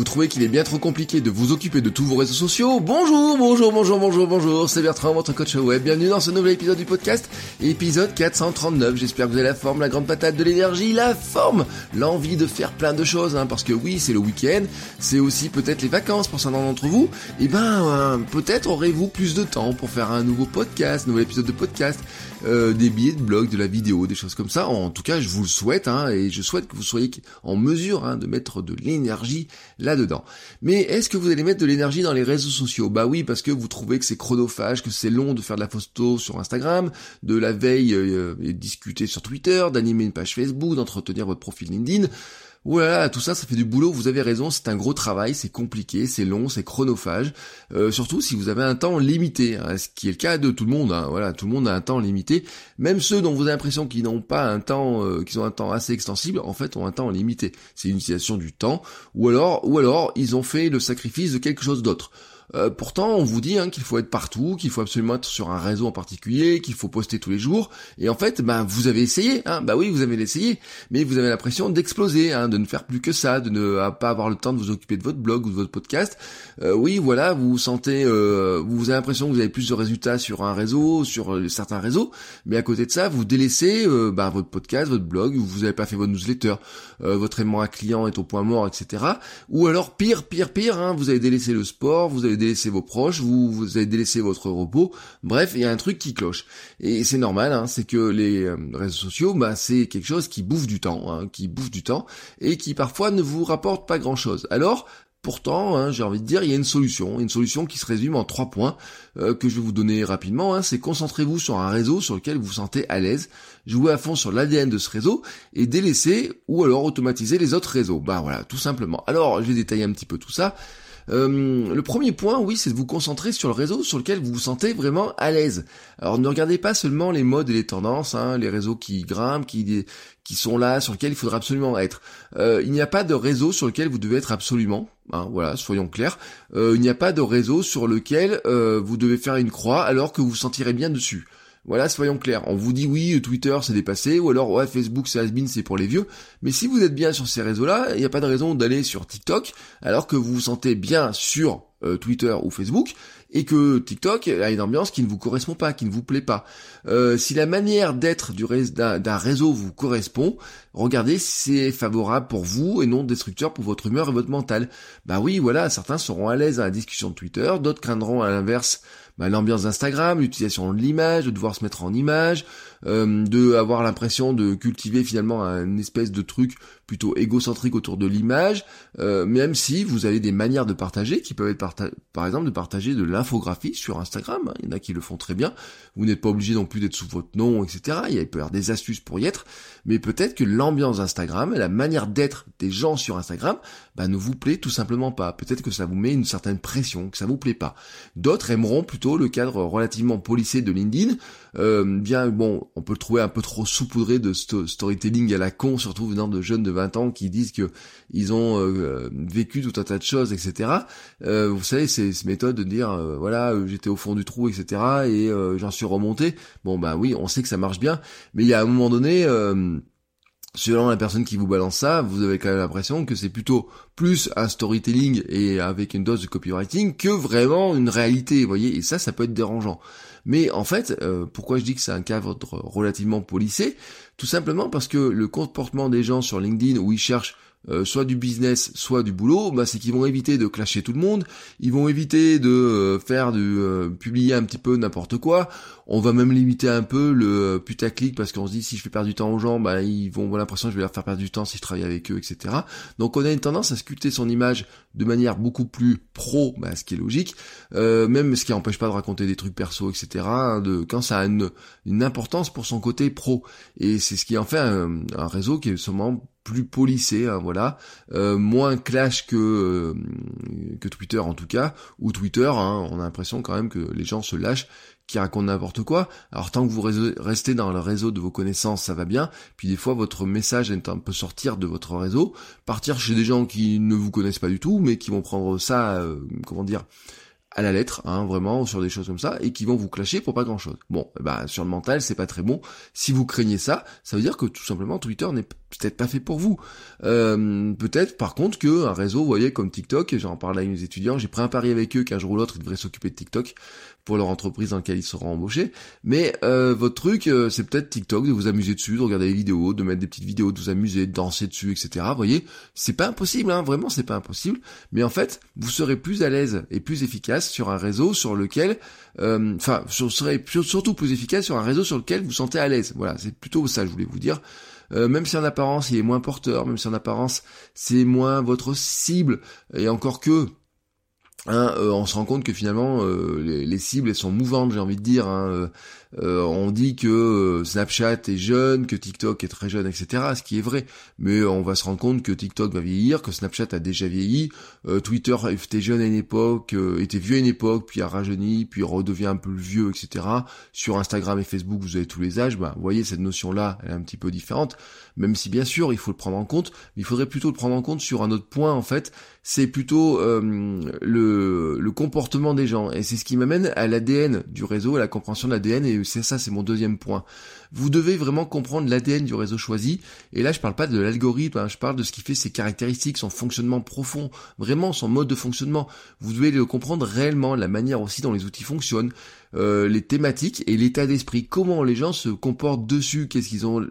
Vous trouvez qu'il est bien trop compliqué de vous occuper de tous vos réseaux sociaux Bonjour, bonjour, bonjour, bonjour, bonjour, c'est Bertrand, votre coach web. Bienvenue dans ce nouvel épisode du podcast, épisode 439. J'espère que vous avez la forme, la grande patate de l'énergie, la forme, l'envie de faire plein de choses, hein, parce que oui, c'est le week-end, c'est aussi peut-être les vacances pour certains d'entre vous. Et ben, euh, peut-être aurez-vous plus de temps pour faire un nouveau podcast, nouvel épisode de podcast, euh, des billets de blog, de la vidéo, des choses comme ça. En tout cas, je vous le souhaite, hein, et je souhaite que vous soyez en mesure hein, de mettre de l'énergie Mais est-ce que vous allez mettre de l'énergie dans les réseaux sociaux? Bah oui, parce que vous trouvez que c'est chronophage, que c'est long de faire de la photo sur Instagram, de la veille euh, et discuter sur Twitter, d'animer une page Facebook, d'entretenir votre profil LinkedIn. Voilà, tout ça, ça fait du boulot, vous avez raison, c'est un gros travail, c'est compliqué, c'est long, c'est chronophage, euh, surtout si vous avez un temps limité, hein, ce qui est le cas de tout le monde, hein, voilà, tout le monde a un temps limité, même ceux dont vous avez l'impression qu'ils n'ont pas un temps, euh, qu'ils ont un temps assez extensible, en fait ont un temps limité, c'est une utilisation du temps, ou alors, ou alors ils ont fait le sacrifice de quelque chose d'autre. Euh, pourtant, on vous dit hein, qu'il faut être partout, qu'il faut absolument être sur un réseau en particulier, qu'il faut poster tous les jours. Et en fait, ben vous avez essayé, hein, bah oui, vous avez essayé, mais vous avez l'impression d'exploser, hein, de ne faire plus que ça, de ne pas avoir le temps de vous occuper de votre blog ou de votre podcast. Euh, oui, voilà, vous sentez, euh, vous avez l'impression que vous avez plus de résultats sur un réseau, sur certains réseaux, mais à côté de ça, vous délaissez ben, votre podcast, votre blog, vous n'avez pas fait votre newsletter, votre aimant à client est au point mort, etc. Ou alors pire, pire, pire, hein, vous avez délaissé le sport, vous avez délaissé vos proches, vous, vous avez délaissé votre repos. Bref, il y a un truc qui cloche. Et c'est normal, hein, c'est que les euh, réseaux sociaux, bah, c'est quelque chose qui bouffe du temps, hein, qui bouffe du temps, et qui parfois ne vous rapporte pas grand-chose. Alors, Pourtant, hein, j'ai envie de dire, il y a une solution, une solution qui se résume en trois points euh, que je vais vous donner rapidement. Hein, c'est concentrez-vous sur un réseau sur lequel vous vous sentez à l'aise, jouez à fond sur l'ADN de ce réseau et délaissez ou alors automatisez les autres réseaux. Bah voilà, tout simplement. Alors, je vais détailler un petit peu tout ça. Euh, le premier point, oui, c'est de vous concentrer sur le réseau sur lequel vous vous sentez vraiment à l'aise. Alors ne regardez pas seulement les modes et les tendances, hein, les réseaux qui grimpent, qui, sont là, sur lesquels il faudra absolument être. Euh, il n'y a pas de réseau sur lequel vous devez être absolument. Hein, voilà, soyons clairs. Euh, il n'y a pas de réseau sur lequel vous devez faire une croix alors que vous vous sentirez bien dessus. Voilà, soyons clairs. On vous dit oui, Twitter c'est dépassé, ou alors ouais, Facebook c'est has c'est pour les vieux. Mais si vous êtes bien sur ces réseaux-là, il n'y a pas de raison d'aller sur TikTok, alors que vous vous sentez bien sur euh, Twitter ou Facebook, et que TikTok a une ambiance qui ne vous correspond pas, qui ne vous plaît pas. Euh, si la manière d'être du d'un réseau vous correspond, regardez si c'est favorable pour vous et non destructeur pour votre humeur et votre mental. Bah oui, voilà, certains seront à l'aise à la discussion de Twitter, d'autres craindront à l'inverse bah, l'ambiance d'Instagram, l'utilisation de l'image, de devoir se mettre en image, euh, de avoir l'impression de cultiver finalement un espèce de truc plutôt égocentrique autour de l'image, euh, même si vous avez des manières de partager qui peuvent être par exemple de partager de l'infographie sur Instagram, hein. il y en a qui le font très bien, vous n'êtes pas obligé non plus d'être sous votre nom, etc. Il, peut y avoir des astuces pour y être, mais peut-être que l'ambiance d'Instagram et la manière d'être des gens sur Instagram bah, ne vous plaît tout simplement pas. Peut-être que ça vous met une certaine pression, que ça vous plaît pas. D'autres aimeront plutôt le cadre relativement policé de LinkedIn, euh, bien bon, on peut le trouver un peu trop saupoudré de storytelling à la con, surtout venant de jeunes de 20 ans qui disent que ils ont euh, vécu tout un tas de choses, etc. Euh, vous savez, c'est cette méthode de dire, euh, voilà, j'étais au fond du trou, etc. Et j'en suis remonté. Bon, bah oui, on sait que ça marche bien, mais il y a un moment donné selon la personne qui vous balance ça, vous avez quand même l'impression que c'est plutôt plus un storytelling et avec une dose de copywriting que vraiment une réalité, voyez, et ça, ça peut être dérangeant. Mais en fait, euh, pourquoi je dis que c'est un cadre relativement policé? Tout simplement parce que le comportement des gens sur LinkedIn où ils cherchent euh, soit du business, soit du boulot, bah, c'est qu'ils vont éviter de clasher tout le monde, ils vont éviter de euh, faire du euh, publier un petit peu n'importe quoi. On va même limiter un peu le putaclic parce qu'on se dit si je fais perdre du temps aux gens, bah ils vont avoir l'impression que je vais leur faire perdre du temps si je travaille avec eux, etc. Donc on a une tendance à sculpter son image de manière beaucoup plus pro, bah, ce qui est logique, même ce qui n'empêche pas de raconter des trucs perso, etc. Hein, de quand ça a une, importance pour son côté pro. Et c'est ce qui en fait un, un réseau qui est sûrement plus polissé, hein, voilà, euh, moins clash que euh, que Twitter en tout cas, ou Twitter, hein, on a l'impression quand même que les gens se lâchent, qui racontent n'importe quoi. Alors tant que vous restez dans le réseau de vos connaissances, ça va bien. Puis des fois, votre message est un peu sortir de votre réseau, partir chez des gens qui ne vous connaissent pas du tout, mais qui vont prendre ça, euh, comment dire, à la lettre, hein, vraiment, sur des choses comme ça, et qui vont vous clasher pour pas grand chose. Bon, bah, sur le mental, c'est pas très bon. Si vous craignez ça, ça veut dire que tout simplement Twitter n'est peut-être pas fait pour vous. Euh, peut-être par contre que un réseau, vous voyez, comme TikTok, j'en parle à mes étudiants, j'ai pris un pari avec eux qu'un jour ou l'autre ils devraient s'occuper de TikTok pour leur entreprise dans laquelle ils seront embauchés. Mais euh, votre truc, euh, c'est peut-être TikTok, de vous amuser dessus, de regarder des vidéos, de mettre des petites vidéos, de vous amuser, de danser dessus, etc. Vous voyez, c'est pas impossible, hein, vraiment, c'est pas impossible. Mais en fait, vous serez plus à l'aise et plus efficace sur un réseau sur lequel, enfin, vous serez surtout plus efficace sur un réseau sur lequel vous sentez à l'aise. Voilà, c'est plutôt ça, je voulais vous dire. Euh, même si en apparence il est moins porteur, même si en apparence c'est moins votre cible, et encore que, Hein, euh, on se rend compte que finalement euh, les, cibles elles sont mouvantes j'ai envie de dire hein, euh, on dit que euh, Snapchat est jeune, que TikTok est très jeune, etc. Ce qui est vrai. Mais on va se rendre compte que TikTok va vieillir, que Snapchat a déjà vieilli, euh, Twitter était jeune à une époque, était vieux à une époque, puis a rajeuni, puis redevient un peu vieux, etc. Sur Instagram et Facebook, vous avez tous les âges. Bah, vous voyez, cette notion-là, elle est un petit peu différente. Même si bien sûr, il faut le prendre en compte, mais il faudrait plutôt le prendre en compte sur un autre point, en fait. C'est plutôt le, comportement des gens. Et c'est ce qui m'amène à l'ADN du réseau, à la compréhension de l'ADN c'est ça, c'est mon deuxième point. Vous devez vraiment comprendre l'ADN du réseau choisi. Et là, je parle pas de l'algorithme, hein, je parle de ce qui fait ses caractéristiques, son fonctionnement profond, vraiment son mode de fonctionnement. Vous devez le comprendre réellement, la manière aussi dont les outils fonctionnent, euh, les thématiques et l'état d'esprit, comment les gens se comportent dessus, qu'est-ce qu'ils ont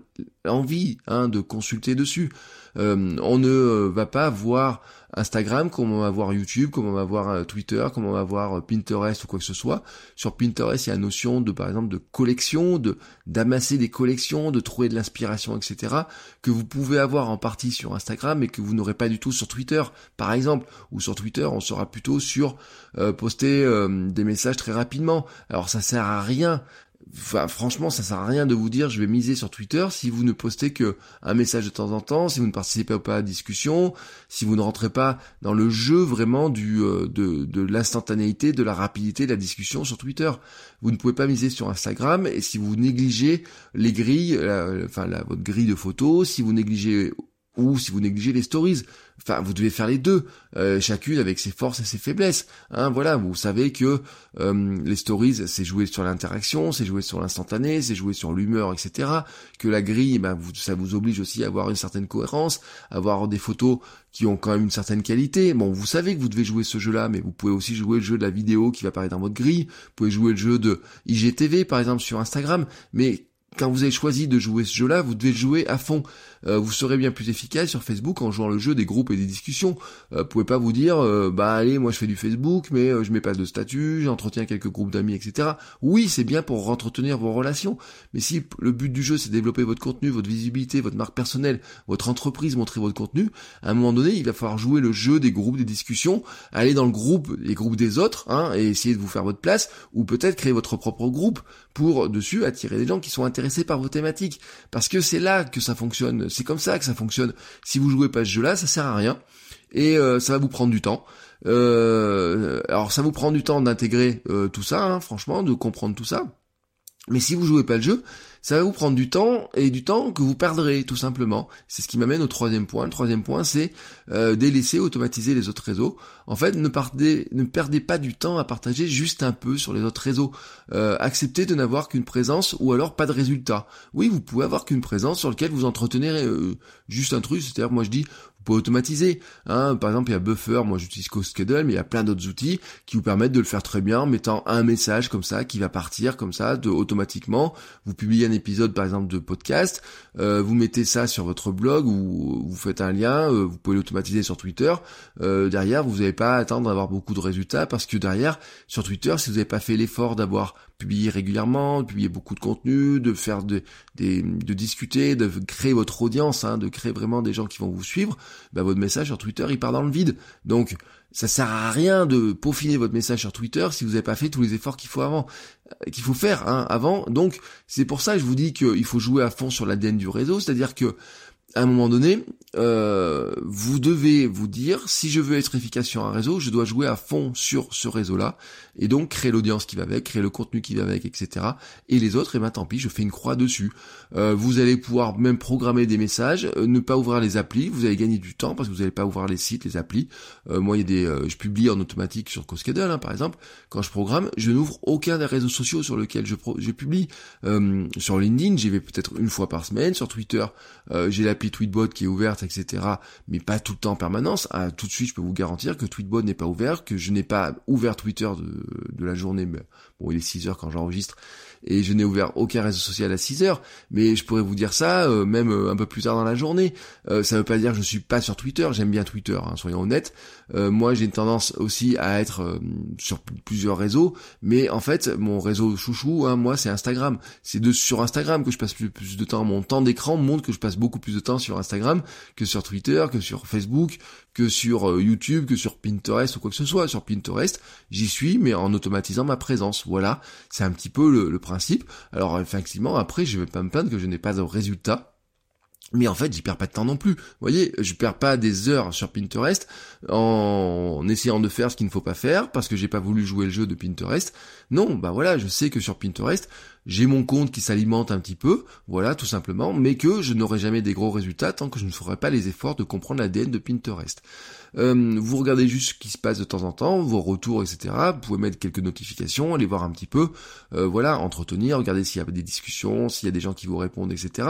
envie hein, de consulter dessus. Euh, on ne euh, va pas voir Instagram comme on va voir YouTube, comme on va voir euh, Twitter, comme on va voir Pinterest ou quoi que ce soit. Sur Pinterest, il y a la notion de, par exemple, de collection, de d'amasser des collections, de trouver de l'inspiration, etc. que vous pouvez avoir en partie sur Instagram et que vous n'aurez pas du tout sur Twitter, par exemple. Ou sur Twitter, on sera plutôt sur poster des messages très rapidement. Alors ça sert à rien Franchement, ça sert à rien de vous dire je vais miser sur Twitter si vous ne postez que un message de temps en temps, si vous ne participez pas à la discussion, si vous ne rentrez pas dans le jeu vraiment du euh, de, de l'instantanéité, de la rapidité de la discussion sur Twitter. Vous ne pouvez pas miser sur Instagram et si vous négligez les grilles, enfin la, votre grille de photos, si vous négligez ou si vous négligez les stories. Enfin, vous devez faire les deux, euh, chacune avec ses forces et ses faiblesses. Hein, voilà, vous savez que euh, les stories, c'est jouer sur l'interaction, c'est jouer sur l'instantané, c'est jouer sur l'humeur, etc. Que la grille, ben, vous, ça vous oblige aussi à avoir une certaine cohérence, à avoir des photos qui ont quand même une certaine qualité. Bon, vous savez que vous devez jouer ce jeu-là, mais vous pouvez aussi jouer le jeu de la vidéo qui va apparaître dans votre grille. Vous pouvez jouer le jeu de IGTV, par exemple, sur Instagram. Mais quand vous avez choisi de jouer ce jeu-là, vous devez jouer à fond. Euh, vous serez bien plus efficace sur Facebook en jouant le jeu des groupes et des discussions. Euh, vous pouvez pas vous dire, euh, bah allez, moi je fais du Facebook, mais je mets pas de statut, j'entretiens quelques groupes d'amis, etc. Oui, c'est bien pour entretenir vos relations, mais si le but du jeu c'est développer votre contenu, votre visibilité, votre marque personnelle, votre entreprise, montrer votre contenu, à un moment donné, il va falloir jouer le jeu des groupes, des discussions, aller dans le groupe, les groupes des autres, hein, et essayer de vous faire votre place, ou peut-être créer votre propre groupe pour dessus attirer des gens qui sont intéressés par vos thématiques, parce que c'est là que ça fonctionne c'est comme ça que ça fonctionne. Si vous jouez pas ce jeu-là, ça sert à rien et euh, ça va vous prendre du temps. Euh, alors ça vous prend du temps d'intégrer euh, tout ça, hein, franchement, de comprendre tout ça. Mais si vous jouez pas le jeu, ça va vous prendre du temps et du temps que vous perdrez tout simplement. C'est ce qui m'amène au troisième point. Le troisième point, c'est euh, délaisser, automatiser les autres réseaux. En fait, ne, perdez, pas du temps à partager juste un peu sur les autres réseaux. Euh, acceptez de n'avoir qu'une présence ou alors pas de résultat. Oui, vous pouvez avoir qu'une présence sur laquelle vous entretenez euh, juste un truc. C'est-à-dire, moi je dis, vous pouvez automatiser. Hein. Par exemple, il y a Buffer, moi j'utilise CoSchedule, mais il y a plein d'autres outils qui vous permettent de le faire très bien en mettant un message comme ça qui va partir comme ça de automatiquement. Vous publiez un épisode par exemple de podcast, euh, vous mettez ça sur votre blog ou vous faites un lien, euh, vous pouvez l'automatiser sur Twitter. Euh, derrière, vous n'avez pas à attendre d'avoir beaucoup de résultats parce que derrière, sur Twitter, si vous n'avez pas fait l'effort d'avoir publié régulièrement, de publier beaucoup de contenu, de faire de, de discuter, de créer votre audience, hein, de créer vraiment des gens qui vont vous suivre, bah, votre message sur Twitter il part dans le vide. Donc ça sert à rien de peaufiner votre message sur Twitter si vous n'avez pas fait tous les efforts qu'il faut avant, euh, qu'il faut faire hein, avant. Donc c'est pour ça que je vous dis qu'il faut jouer à fond sur l'ADN du réseau, c'est-à-dire que à un moment donné, euh, vous devez vous dire, si je veux être efficace sur un réseau, je dois jouer à fond sur ce réseau-là, et donc créer l'audience qui va avec, créer le contenu qui va avec, etc. Et les autres, et eh ben tant pis, je fais une croix dessus. Euh, vous allez pouvoir même programmer des messages, euh, ne pas ouvrir les applis, vous allez gagner du temps parce que vous n'allez pas ouvrir les sites, les applis. moi, il y a des, je publie en automatique sur Coscadle, hein, par exemple. Quand je programme, je n'ouvre aucun des réseaux sociaux sur lesquels je, je publie. sur LinkedIn, j'y vais peut-être une fois par semaine. Sur Twitter, j'ai l'appli Tweetbot qui est ouverte, etc. Mais pas tout le temps en permanence. Ah, tout de suite, je peux vous garantir que Tweetbot n'est pas ouvert, que je n'ai pas ouvert Twitter de, de la journée. Mais bon, il est 6 heures quand j'enregistre et je n'ai ouvert aucun réseau social à 6 heures, mais je pourrais vous dire ça euh, même euh, un peu plus tard dans la journée. Euh, ça veut pas dire que je suis pas sur Twitter, j'aime bien Twitter, hein, soyons honnêtes. moi j'ai une tendance aussi à être sur plusieurs réseaux, mais en fait mon réseau chouchou, hein, moi c'est Instagram. C'est de sur Instagram que je passe plus, plus de temps. Mon temps d'écran montre que je passe beaucoup plus de temps sur Instagram que sur Twitter, que sur Facebook, que sur YouTube, que sur Pinterest ou quoi que ce soit. Sur Pinterest, j'y suis, mais en automatisant ma présence. Voilà, c'est un petit peu le, le principe. Alors effectivement, après, je vais pas me plaindre que je n'ai pas de résultat. Mais en fait, j'y perds pas de temps non plus. Vous voyez, je perds pas des heures sur Pinterest en essayant de faire ce qu'il ne faut pas faire parce que j'ai pas voulu jouer le jeu de Pinterest. Non, bah voilà, je sais que sur Pinterest, j'ai mon compte qui s'alimente un petit peu, voilà, tout simplement, mais que je n'aurai jamais des gros résultats tant que je ne ferai pas les efforts de comprendre l'ADN de Pinterest. Euh, vous regardez juste ce qui se passe de temps en temps, vos retours, etc. Vous pouvez mettre quelques notifications, aller voir un petit peu, euh, voilà, entretenir, regarder s'il y a des discussions, s'il y a des gens qui vous répondent, etc.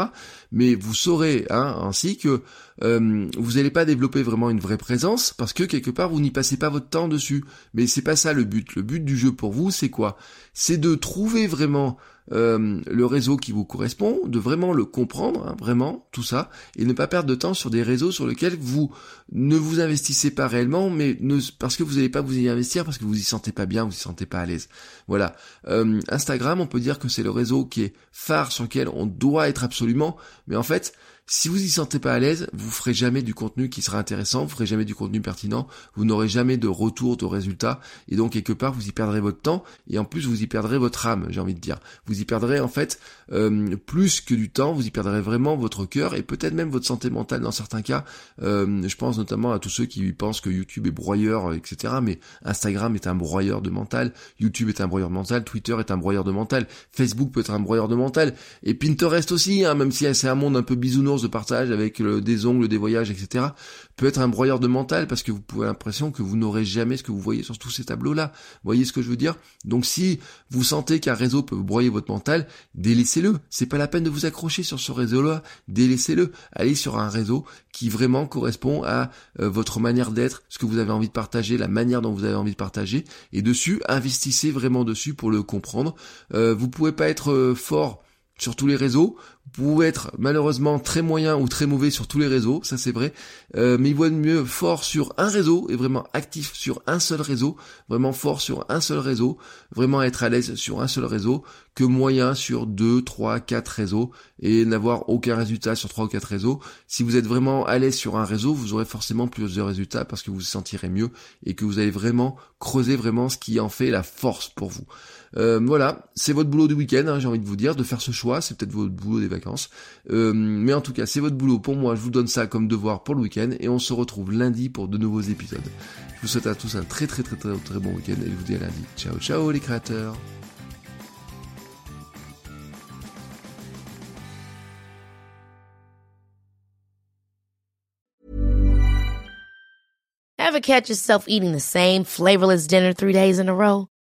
Mais vous saurez hein, ainsi que euh, vous n'allez pas développer vraiment une vraie présence parce que quelque part vous n'y passez pas votre temps dessus. Mais c'est pas ça le but. Le but du jeu pour vous, c'est quoi? C'est de trouver vraiment euh, le réseau qui vous correspond, de vraiment le comprendre, hein, vraiment, tout ça, et ne pas perdre de temps sur des réseaux sur lesquels vous ne vous investissez pas réellement, mais parce que vous n'allez pas vous y investir, parce que vous y sentez pas bien, vous y sentez pas à l'aise. Voilà. Euh, Instagram, on peut dire que c'est le réseau qui est phare sur lequel on doit être absolument, mais en fait, si vous y sentez pas à l'aise, vous ferez jamais du contenu qui sera intéressant, vous ferez jamais du contenu pertinent, vous n'aurez jamais de retour, de résultat, et donc quelque part vous y perdrez votre temps, et en plus vous y perdrez votre âme, j'ai envie de dire. Vous y perdrez en fait euh, plus que du temps, vous y perdrez vraiment votre cœur, et peut-être même votre santé mentale dans certains cas. Euh, je pense notamment à tous ceux qui pensent que YouTube est broyeur, etc. Mais Instagram est un broyeur de mental, YouTube est un broyeur de mental, Twitter est un broyeur de mental, Facebook peut être un broyeur de mental, et Pinterest aussi, hein, même si c'est un monde un peu bisounours de partage avec des ongles, des voyages, etc., peut être un broyeur de mental parce que vous pouvez l'impression que vous n'aurez jamais ce que vous voyez sur tous ces tableaux-là. Vous voyez ce que je veux dire? Donc si vous sentez qu'un réseau peut broyer votre mental, délaissez-le. C'est pas la peine de vous accrocher sur ce réseau-là, délaissez-le. Allez sur un réseau qui vraiment correspond à euh, votre manière d'être, ce que vous avez envie de partager, la manière dont vous avez envie de partager, et dessus, investissez vraiment dessus pour le comprendre. Euh, vous pouvez pas être euh, fort sur tous les réseaux. Vous pouvez être malheureusement très moyen ou très mauvais sur tous les réseaux, ça c'est vrai. Euh, mais il vaut mieux fort sur un réseau et vraiment actif sur un seul réseau, vraiment fort sur un seul réseau, vraiment être à l'aise sur un seul réseau, que moyen sur deux, trois, quatre réseaux et n'avoir aucun résultat sur trois ou quatre réseaux. Si vous êtes vraiment à l'aise sur un réseau, vous aurez forcément plus de résultats parce que vous vous sentirez mieux et que vous allez vraiment creuser vraiment ce qui en fait la force pour vous. Euh, voilà, c'est votre boulot du week-end, hein, j'ai envie de vous dire, de faire ce choix, c'est peut-être votre boulot des vacances. Euh, mais en tout cas, c'est votre boulot pour moi, je vous donne ça comme devoir pour le week-end et on se retrouve lundi pour de nouveaux épisodes. Je vous souhaite à tous un très très très très très bon week-end et je vous dis à lundi. Ciao ciao les créateurs catch yourself eating the same flavorless dinner three days in a row?